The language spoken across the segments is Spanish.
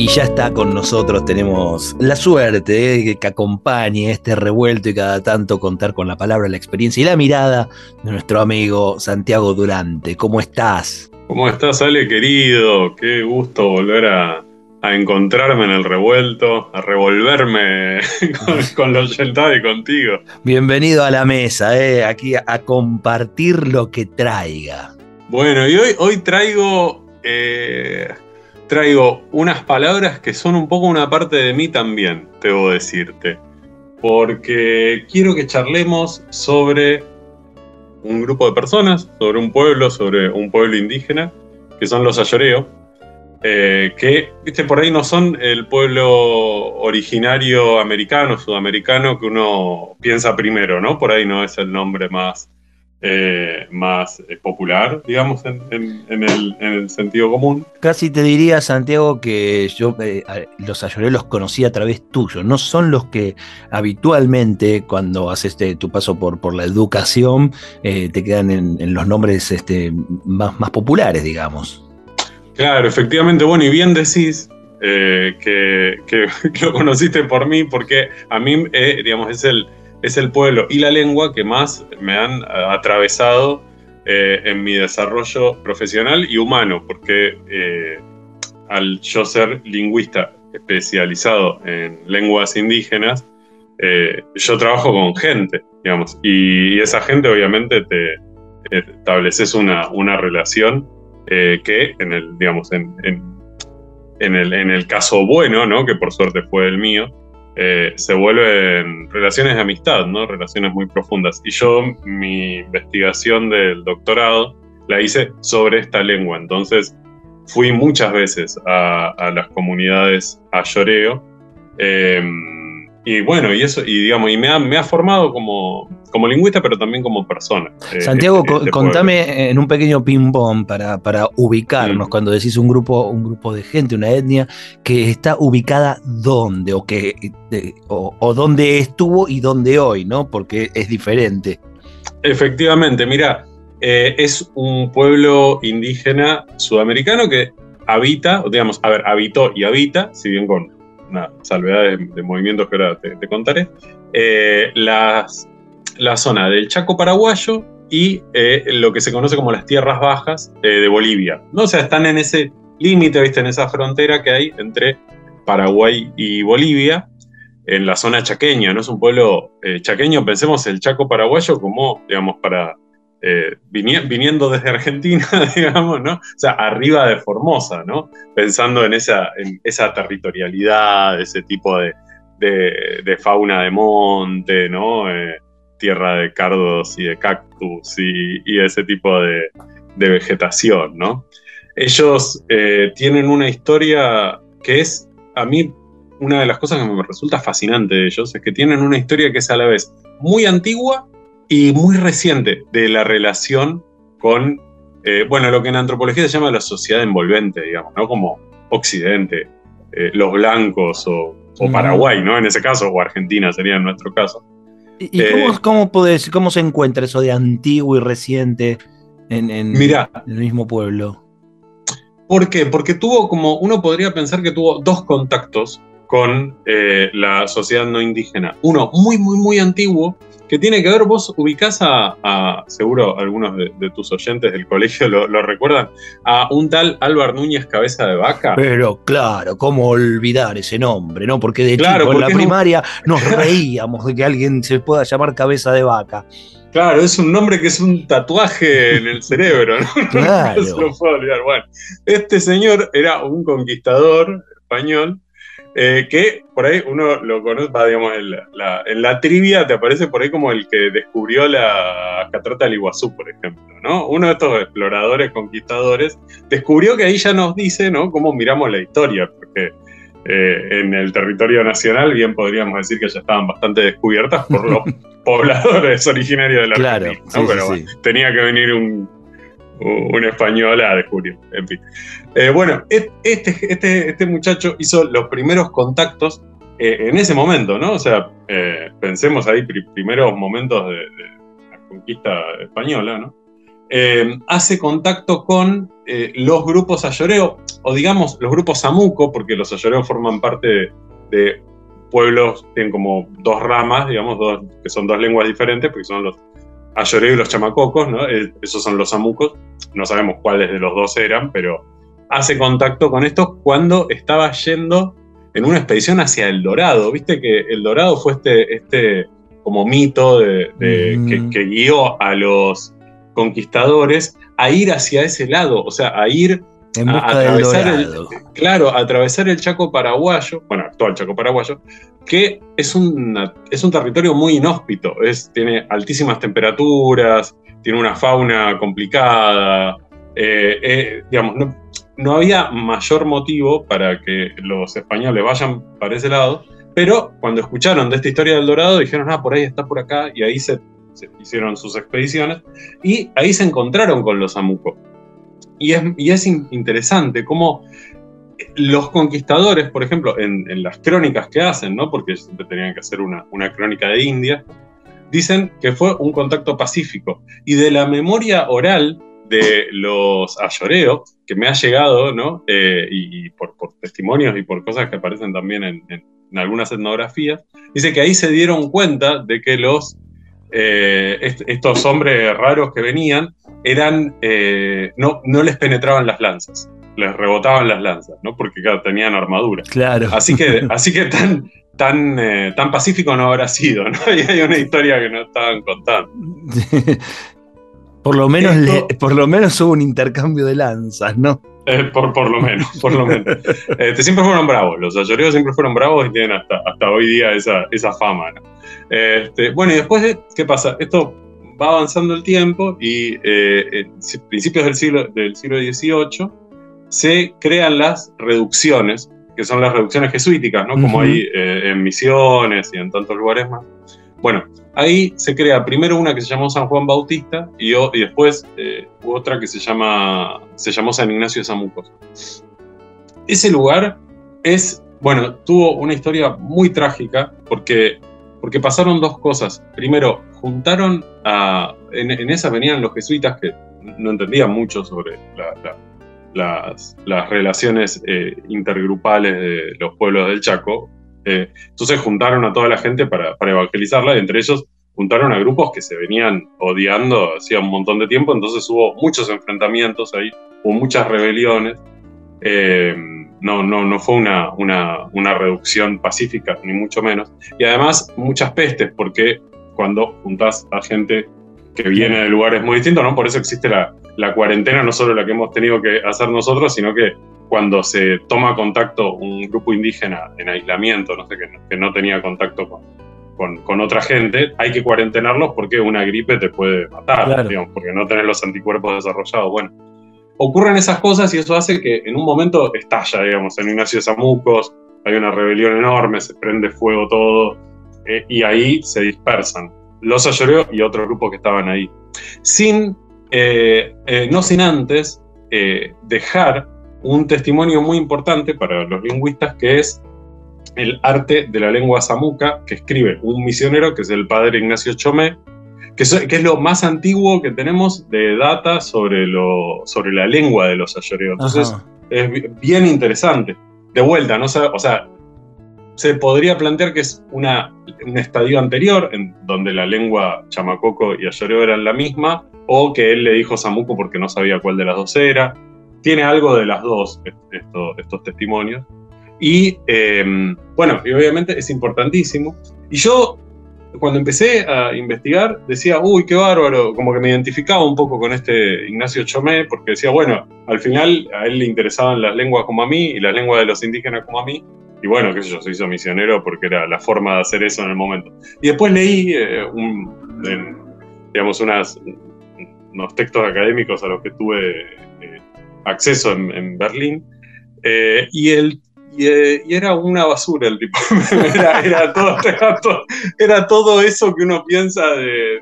Y ya está con nosotros, tenemos la suerte de que acompañe este revuelto y cada tanto contar con la palabra, la experiencia y la mirada de nuestro amigo Santiago Durante. ¿Cómo estás? ¿Cómo estás, Ale, querido? Qué gusto volver a, encontrarme en el revuelto, a revolverme con, los y contigo. Bienvenido a la mesa, eh, aquí a, compartir lo que traiga. Bueno, y hoy, hoy traigo eh, traigo unas palabras que son un poco una parte de mí también, debo decirte. Porque quiero que charlemos sobre un grupo de personas, sobre un pueblo, sobre un pueblo indígena, que son los ayoreo, eh, que ¿viste? por ahí no son el pueblo originario americano, sudamericano, que uno piensa primero, ¿no? Por ahí no es el nombre más eh, más eh, popular, digamos, en, el, sentido común. Casi te diría, Santiago, que yo eh, los ayoré los conocí a través tuyo. No son los que habitualmente, cuando haces este, tu paso por, por la educación, te quedan en, los nombres este, más, más populares, digamos. Claro, efectivamente. Bueno, y bien decís, que, lo conociste por mí, porque a mí, digamos, es el, es el pueblo y la lengua que más me han atravesado eh, en mi desarrollo profesional y humano, porque eh, al yo ser lingüista especializado en lenguas indígenas, eh, yo trabajo con gente, digamos, y, esa gente obviamente te estableces una, una relación que en el, digamos, en, en, el, en el caso bueno, ¿no? que por suerte fue el mío, eh, se vuelven relaciones de amistad, ¿no? Relaciones muy profundas. Y yo mi investigación del doctorado la hice sobre esta lengua. Entonces fui muchas veces a, las comunidades a Lloreo. Eh, y bueno, y eso, y digamos, y me ha, me ha formado como, como lingüista, pero también como persona. Eh, Santiago, este, este contame en un pequeño ping-pong para, para ubicarnos, mm. cuando decís un grupo, un grupo de gente, una etnia, que está ubicada dónde, o, que, o, dónde estuvo y dónde hoy, ¿no? Porque es diferente. Efectivamente, mira, eh, es un pueblo indígena sudamericano que habita, digamos, a ver, habitó y habita, si bien con una salvedad de, movimientos que ahora te, contaré, eh, las, la zona del Chaco paraguayo y eh, lo que se conoce como las tierras bajas eh, de Bolivia. ¿no? O sea, están en ese límite, en esa frontera que hay entre Paraguay y Bolivia, en la zona chaqueña, ¿no? Es un pueblo chaqueño, pensemos el Chaco paraguayo como, digamos, para eh, viniendo desde Argentina, digamos, ¿no? O sea, arriba de Formosa, ¿no? Pensando en esa, en esa territorialidad, ese tipo de, fauna de monte, ¿no? Eh, tierra de cardos y de cactus y, ese tipo de, vegetación, ¿no? Ellos eh, tienen una historia que es, a mí, una de las cosas que me resulta fascinante de ellos, es que tienen una historia que es a la vez muy antigua y muy reciente de la relación con, eh, bueno, lo que en antropología se llama la sociedad envolvente, digamos, ¿no? Como Occidente, eh, los blancos o, Paraguay, ¿no? En ese caso, o Argentina sería en nuestro caso. ¿Y, cómo, eh, cómo, se encuentra eso de antiguo y reciente en, en el mismo pueblo? ¿Por qué? Porque tuvo como, uno podría pensar que tuvo dos contactos con la sociedad no indígena. Uno muy, muy, muy antiguo, que tiene que ver, vos ubicás a, seguro algunos de, tus oyentes del colegio lo, recuerdan, a un tal Álvaro Núñez Cabeza de Vaca. Pero claro, ¿cómo olvidar ese nombre? ¿no? Porque de claro, en la primaria nos reíamos de que alguien se pueda llamar Cabeza de Vaca. Claro, es un nombre que es un tatuaje en el cerebro, ¿no? Claro. No se lo puedo olvidar. Bueno, este señor era un conquistador español eh, que por ahí uno lo conoce, digamos, en la, en la, trivia te aparece por ahí como el que descubrió la catarata del Iguazú, por ejemplo, ¿no? Uno de estos exploradores, conquistadores, descubrió que ahí ya nos dice, ¿no? Cómo miramos la historia, porque eh, en el territorio nacional, bien podríamos decir que ya estaban bastante descubiertas por los pobladores originarios de la Claro, Argentina. Pero sí, bueno, sí. tenía que venir un, un español a descubrir. En fin. Eh, bueno, este, este, este muchacho hizo los primeros contactos eh, en ese momento, ¿no? O sea, eh, pensemos ahí, pri- primeros momentos de, de la conquista española, ¿no? Eh, hace contacto con los grupos ayoreo, o digamos los grupos samuco, porque los ayoreos forman parte de, de pueblos, tienen como dos ramas, digamos, dos, que son dos lenguas diferentes, porque son los ayoreo y los chamacocos, ¿no? Eh, esos son los samucos, no sabemos cuáles de los dos eran, pero hace contacto con estos cuando estaba yendo en una expedición hacia El Dorado. Viste que El Dorado fue este, este como mito de, que, que guió a los conquistadores a ir hacia ese lado, o sea, a ir, En a- del el- claro, atravesar el Chaco paraguayo, bueno, actual Chaco paraguayo, que es, una- es un territorio muy inhóspito, es, tiene altísimas temperaturas, tiene una fauna complicada, eh, eh, digamos, no, no había mayor motivo para que los españoles vayan para ese lado, pero cuando escucharon de esta historia del Dorado dijeron, ah, por ahí está por acá, y ahí se, se hicieron sus expediciones, y ahí se encontraron con los amucos. Y es, y es in- interesante cómo los conquistadores, por ejemplo, en, las crónicas que hacen, ¿no? porque siempre tenían que hacer una, una crónica de India, dicen que fue un contacto pacífico. Y de la memoria oral de los ayoreos, que me ha llegado, ¿no? Eh, y, por, testimonios y por cosas que aparecen también en- en algunas etnografías, dice que ahí se dieron cuenta de que los, eh, est- estos hombres raros que venían eran, eh, no, no les penetraban las lanzas, les rebotaban las lanzas, ¿no? Porque claro, tenían armadura. Claro. Así que, así que tan, tan, eh, tan pacífico no habrá sido, ¿no? Y hay una historia que no estaban contando. por, lo menos Esto- le- por lo menos hubo un intercambio de lanzas, ¿no? Eh, por, por lo menos, por lo menos. Este, siempre fueron bravos, los ayoreos siempre fueron bravos y tienen hasta, hasta hoy día esa, esa fama. ¿no? Este, bueno, y después, de- ¿qué pasa? Esto va avanzando el tiempo y eh, en principios del siglo, del siglo XVIII se crean las reducciones, que son las reducciones jesuíticas, ¿no? Como hay eh, en Misiones y en tantos lugares más. Bueno, ahí se crea primero una que se llamó San Juan Bautista y, y después eh, otra que se, llama, se llamó San Ignacio de Samucos. Ese lugar es, bueno, tuvo una historia muy trágica porque, porque pasaron dos cosas. Primero, juntaron a. En, en esas venían los jesuitas que no entendían mucho sobre la- la- las, las relaciones eh, intergrupales de los pueblos del Chaco. Eh, entonces juntaron a toda la gente para, evangelizarla, y entre ellos juntaron a grupos que se venían odiando hacía un montón de tiempo, entonces hubo muchos enfrentamientos ahí, hubo muchas rebeliones. Eh, no, no, no fue una, una, una reducción pacífica, ni mucho menos. Y además muchas pestes, porque cuando juntás a gente que viene de lugares muy distintos, ¿no? Por eso existe la, la cuarentena, no solo la que hemos tenido que hacer nosotros, sino que cuando se toma contacto un grupo indígena en aislamiento, no sé, que no, que no tenía contacto con, con, con otra gente, hay que cuarentenarlos porque una gripe te puede matar, Claro. digamos, porque no tenés los anticuerpos desarrollados. Bueno, ocurren esas cosas y eso hace que en un momento estalla, digamos, en Ignacio de Zamucos, hay una rebelión enorme, se prende fuego todo, eh, y ahí se dispersan los ayoreos y otros grupos que estaban ahí. Sin, eh, eh, no sin antes eh, dejar un testimonio muy importante para los lingüistas que es el arte de la lengua samuca que escribe un misionero que es el padre Ignacio Chomé, que es, lo más antiguo que tenemos de data sobre, lo, sobre la lengua de los ayoreos. Entonces Ajá. es bi- bien interesante. De vuelta, ¿no? O sea, se podría plantear que es una, un estadio anterior, en donde la lengua chamacoco y ayoreo eran la misma, o que él le dijo Samuco porque no sabía cuál de las dos era. Tiene algo de las dos est- esto- estos testimonios. Y eh, bueno, y obviamente es importantísimo. Y yo, cuando empecé a investigar, decía, uy, qué bárbaro, como que me identificaba un poco con este Ignacio Chomé, porque decía, bueno, al final a él le interesaban las lenguas como a mí y las lenguas de los indígenas como a mí. Y bueno, qué sé yo, se hizo misionero porque era la forma de hacer eso en el momento. Y después leí eh, un- en, digamos, unas, unos textos académicos a los que tuve eh, acceso en, en Berlín. eh, y, el, eh, y, era una basura el tipo. era, todo, eso que uno piensa de,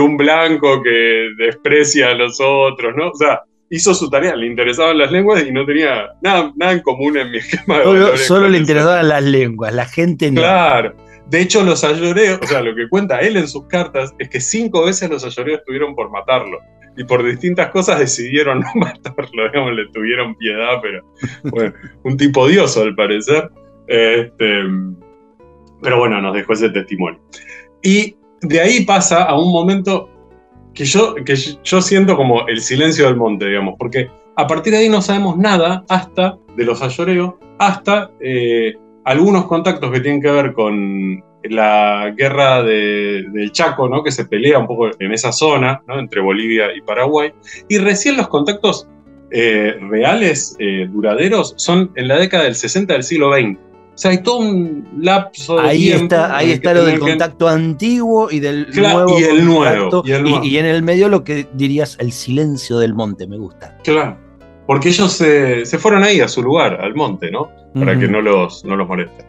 un blanco que desprecia a los otros, ¿no? O sea, hizo su tarea, le interesaban las lenguas y no tenía nada, nada en común en mi esquema de Solo, solo le interesaban las lenguas, la gente no. Claro. De hecho, los ayoreos, o sea, lo que cuenta él en sus cartas es que cinco veces los ayoreos estuvieron por matarlo y por distintas cosas decidieron no matarlo, digamos, le tuvieron piedad, pero bueno, un tipo odioso al parecer. Este, pero bueno, nos dejó ese testimonio. Y de ahí pasa a un momento que yo, que yo siento como el silencio del monte, digamos, porque a partir de ahí no sabemos nada hasta de los ayoreos, hasta eh, algunos contactos que tienen que ver con la guerra del Chaco, ¿no? que se pelea un poco en esa zona, ¿no? entre Bolivia y Paraguay, y recién los contactos eh, reales, eh, duraderos, son en la década del 60 del siglo XX. Sea, hay todo un lapso de ahí tiempo Está, ahí está lo del contacto antiguo y del nuevo. Y el nuevo, y en el medio lo que dirías el silencio del monte, me gusta. Claro. Porque ellos se, fueron ahí a su lugar, al monte, ¿no? Para que no los, no los molesten.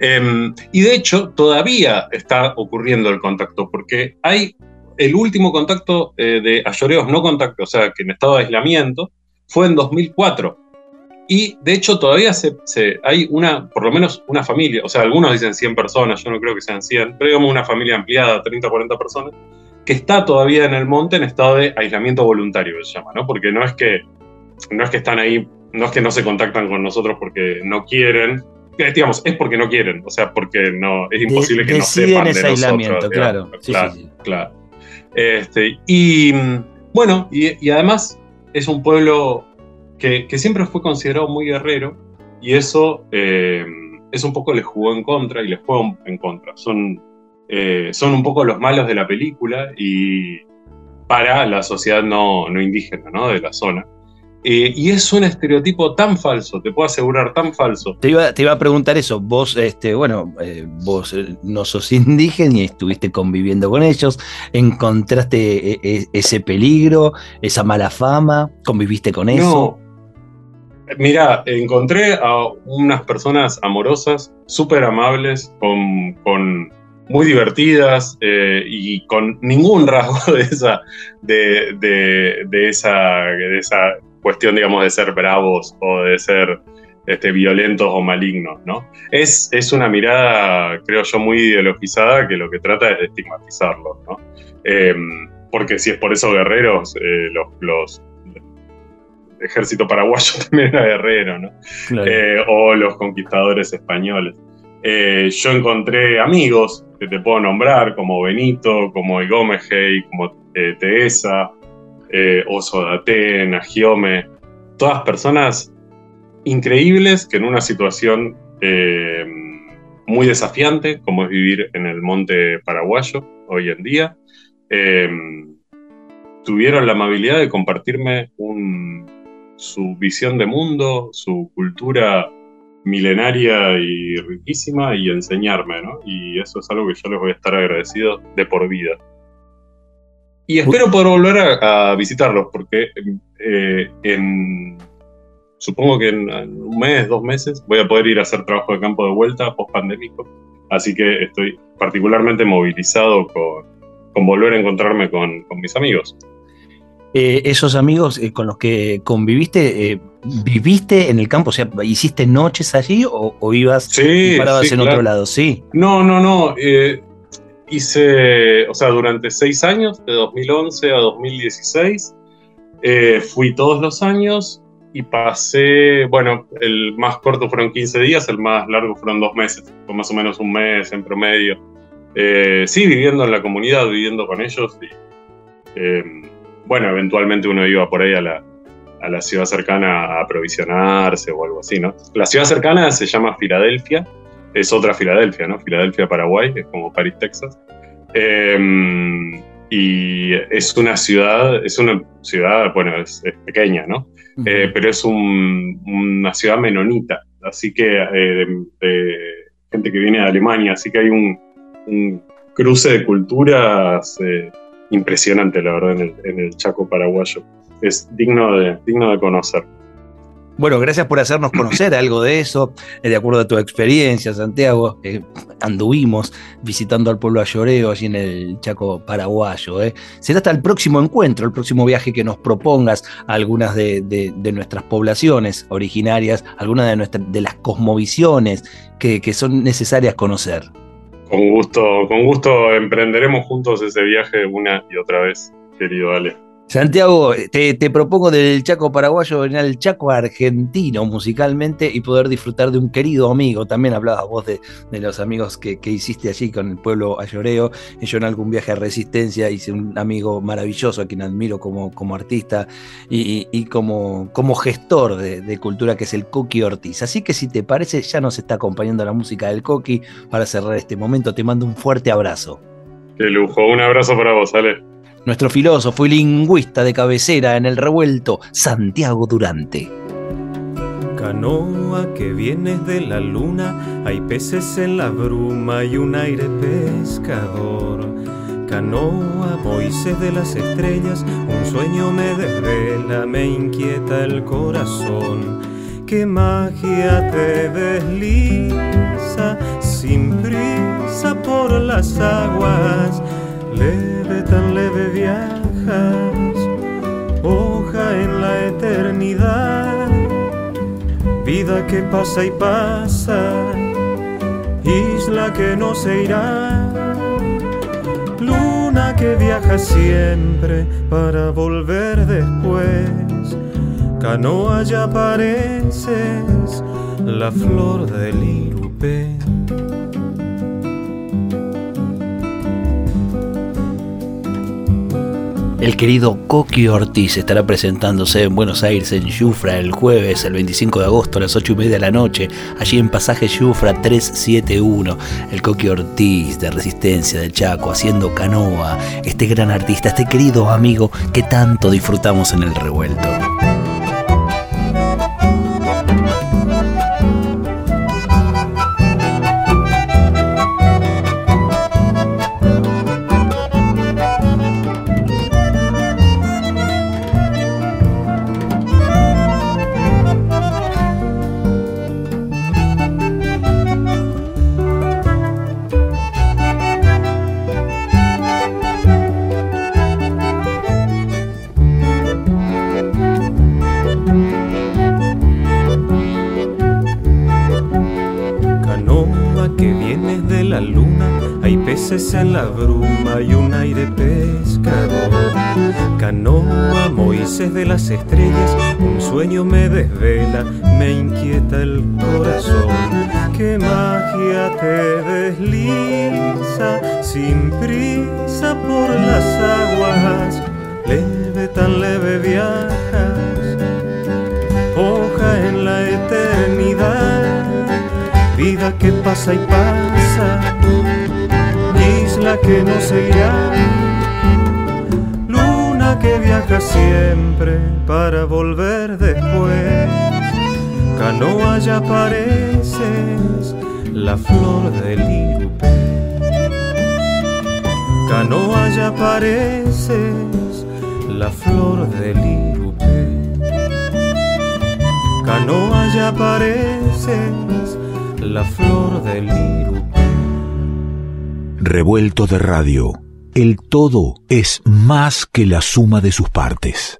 Em, y de hecho, todavía está ocurriendo el contacto, porque hay el último contacto eh, de ayoreos no contacto, o sea, que en estado de aislamiento, fue en 2004. Y de hecho, todavía se, hay una, por lo menos una familia, o sea, algunos dicen 100 personas, yo no creo que sean 100, pero digamos una familia ampliada, 30 o 40 personas, que está todavía en el monte en estado de aislamiento voluntario, se llama, ¿no? Porque no es que, no es que están ahí, no es que no se contactan con nosotros porque no quieren, digamos, es porque no quieren, o sea, porque no, es imposible que no sepan de nosotros. Claro, claro, claro. Este, y bueno, y, además es un pueblo que, siempre fue considerado muy guerrero y eso eh, es un poco les jugó en contra y les juega en contra. Son, eh, son un poco los malos de la película y para la sociedad no, no indígena ¿no? de la zona. Eh, y es un estereotipo tan falso, te puedo asegurar, tan falso. Te iba, te iba a preguntar eso, vos, este, bueno, eh, vos no sos indígena y estuviste conviviendo con ellos, encontraste ese peligro, esa mala fama, conviviste con eso. Mira, encontré a unas personas amorosas, súper amables, con, muy divertidas y con ningún rasgo de esa, de, de, de esa, de esa cuestión, digamos, de ser bravos o de ser este, violentos o malignos, ¿no? Es, es una mirada, creo yo, muy ideologizada que lo que trata es de estigmatizarlos, ¿no? Eh, porque si es por eso guerreros, eh, los, los ejército paraguayo también era guerrero, ¿no? Eh, o los conquistadores españoles. yo encontré amigos que te puedo nombrar, como Benito, como Igomehei, como Teesa, eh, Oso de Atena, Giome, todas personas increíbles que en una situación eh, muy desafiante, como es vivir en el monte paraguayo hoy en día, eh, tuvieron la amabilidad de compartirme su visión de mundo, su cultura milenaria y riquísima y enseñarme, ¿no? Y eso es algo que yo les voy a estar agradecido de por vida. Y espero poder volver a, visitarlos, porque eh, en, supongo que en, un mes, dos meses, voy a poder ir a hacer trabajo de campo de vuelta post pandémico. Así que estoy particularmente movilizado con, volver a encontrarme con, mis amigos. Eh, esos amigos eh, con los que conviviste, ¿viviste en el campo? O sea, ¿hiciste noches allí o, ibas sí, parabas en otro lado? Sí. No, no, no hice, o sea, durante seis años, de 2011 a 2016, eh, fui todos los años y pasé, bueno, el más corto fueron 15 días, el más largo fueron dos meses, fue más o menos un mes en promedio. Eh, sí, viviendo en la comunidad, viviendo con ellos. Y, eh, bueno, eventualmente uno iba por ahí a la, a la ciudad cercana a aprovisionarse o algo así, ¿no? La ciudad cercana se llama Filadelfia, es otra Filadelfia, ¿no? Filadelfia, Paraguay, es como París, Texas. Em, y es una ciudad, es una ciudad, bueno, es, pequeña, ¿no? Eh, pero es una ciudad menonita, así que eh, de, gente que viene de Alemania, así que hay un, cruce de culturas eh, impresionante, la verdad, en el, en el, Chaco paraguayo. Es digno de, digno de conocer. Bueno, gracias por hacernos conocer algo de eso. De acuerdo a tu experiencia, Santiago, eh, anduvimos visitando al pueblo Ayoreo allí en el Chaco paraguayo. Eh. Será hasta el próximo encuentro, el próximo viaje que nos propongas algunas de, nuestras poblaciones originarias, algunas de, de las cosmovisiones que, que son necesarias conocer. Con gusto, con gusto emprenderemos juntos ese viaje una y otra vez, querido Ale. Santiago, te, propongo del Chaco paraguayo venir al Chaco argentino musicalmente y poder disfrutar de un querido amigo. También hablabas vos de, los amigos que, hiciste allí con el pueblo ayoreo. Yo en algún viaje a Resistencia hice un amigo maravilloso a quien admiro como, como artista y, como, como gestor de, cultura que es el Coqui Ortiz. Así que si te parece, ya nos está acompañando la música del Coqui para cerrar este momento. Te mando un fuerte abrazo. Qué lujo, un abrazo para vos, Ale nuestro filósofo y lingüista de cabecera en el revuelto, Santiago Durante. Canoa que vienes de la luna, hay peces en la bruma y un aire pescador. Canoa, Moisés de las estrellas, un sueño me desvela, me inquieta el corazón. Qué magia te desliza sin prisa por las aguas leve, tan leve viajas, hoja en la eternidad, vida que pasa y pasa, isla que no se irá, luna que viaja siempre para volver después, canoa ya pareces la flor del irupé. El querido Coqui Ortiz estará presentándose en Buenos Aires en Yufra el jueves, el 25 de agosto a las 8 y media de la noche, allí en pasaje Yufra 371. El Coqui Ortiz de Resistencia del Chaco haciendo canoa, este gran artista, este querido amigo que tanto disfrutamos en el revuelto. En la bruma y un aire pescador. Canoa, Moisés de las estrellas, un sueño me desvela, me inquieta el corazón. Qué magia te desliza sin prisa por las aguas, leve, tan leve viajas, vida que pasa y pasa la que no se irá, luna que viaja siempre para volver después, canoa ya pareces la flor del irupé, canoa ya pareces la flor del irupé, canoa ya pareces la flor del irupé. Revuelto de radio. El todo es más que la suma de sus partes.